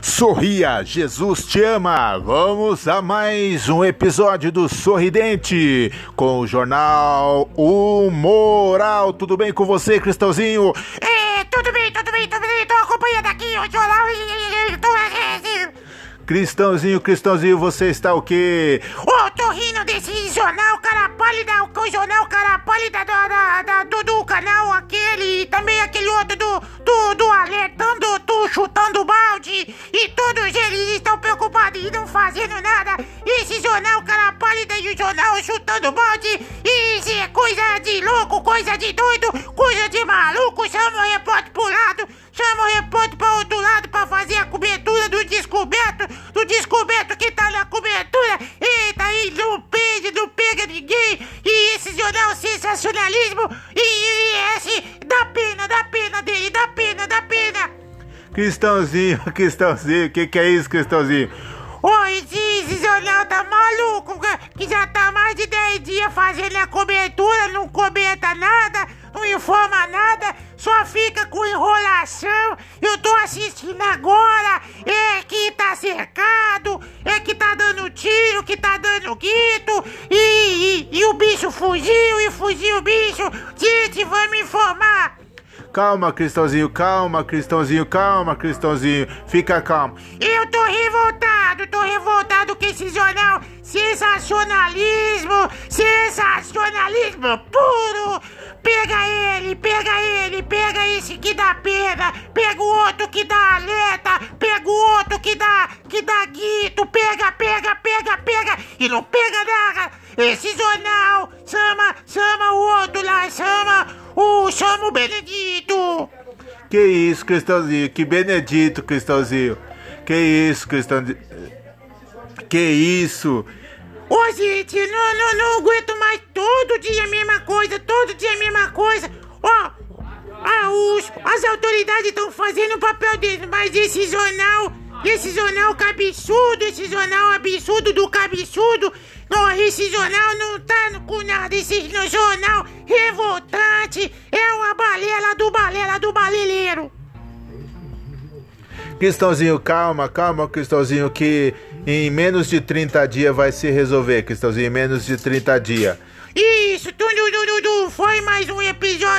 Sorria, Jesus te ama. Vamos a mais um episódio do Sorridente com o jornal O Moral. Tudo bem com você, Cristãozinho? É, tudo bem, tudo bem, tudo bem. Tô acompanhando aqui o jornal e tô. Cristãozinho, Cristãozinho, você está o quê? Ô, tô rindo desse jornal cara pálida, o jornal cara pálida da, fazendo nada. Esse jornal cara pálida e o jornal chutando balde, isso é coisa de louco, coisa de doido, coisa de maluco, chama o repórter pro lado, chama o repórter pra outro lado pra fazer a cobertura do descoberto, do descoberto que tá na cobertura. Eita, aí não pede, não pega ninguém. E esse jornal sensacionalismo, e, e esse dá pena, dá pena dele, dá pena, dá pena. Cristãozinho, Cristãozinho, o que, que é isso, Cristãozinho? Oi, esse, esse jornal tá maluco, que já tá mais de 10 dias fazendo a cobertura, não comenta nada, não informa nada, só fica com enrolação. Eu tô assistindo agora, é que tá cercado, é que tá dando tiro, que tá dando grito, e, e, e o bicho fugiu, e fugiu o bicho. Gente, vamos informar. Calma, Cristãozinho, calma, Cristãozinho, calma, Cristãozinho. Fica calmo. Eu tô revoltado, tô revoltado com esse jornal. Sensacionalismo, sensacionalismo puro. Pega ele, pega ele, pega esse que dá pena, pega o outro que dá alerta, pega o outro que dá, que dá guito, pega, pega, pega, pega e não pega nada. Esse jornal chama, chama o outro lá, chama o, chama o Benedito. Que isso, Cristãozinho? Que Benedito, Cristãozinho? Que isso, Cristãozinho? Que isso? Ô, gente, não, não, não aguento mais todo dia a mesma coisa, todo dia a mesma coisa. Ó, ah, os, as autoridades estão fazendo o papel deles, mas esse jornal, esse jornal cabeçudo, esse jornal absurdo do cabeçudo, não, esse jornal não tá com nada, esse jornal revoltante, Cristãozinho, calma, calma, Cristãozinho, que em menos de 30 dias vai se resolver, Cristãozinho, em menos de 30 dias. Isso, tudo, tudo, tudo, foi mais um episódio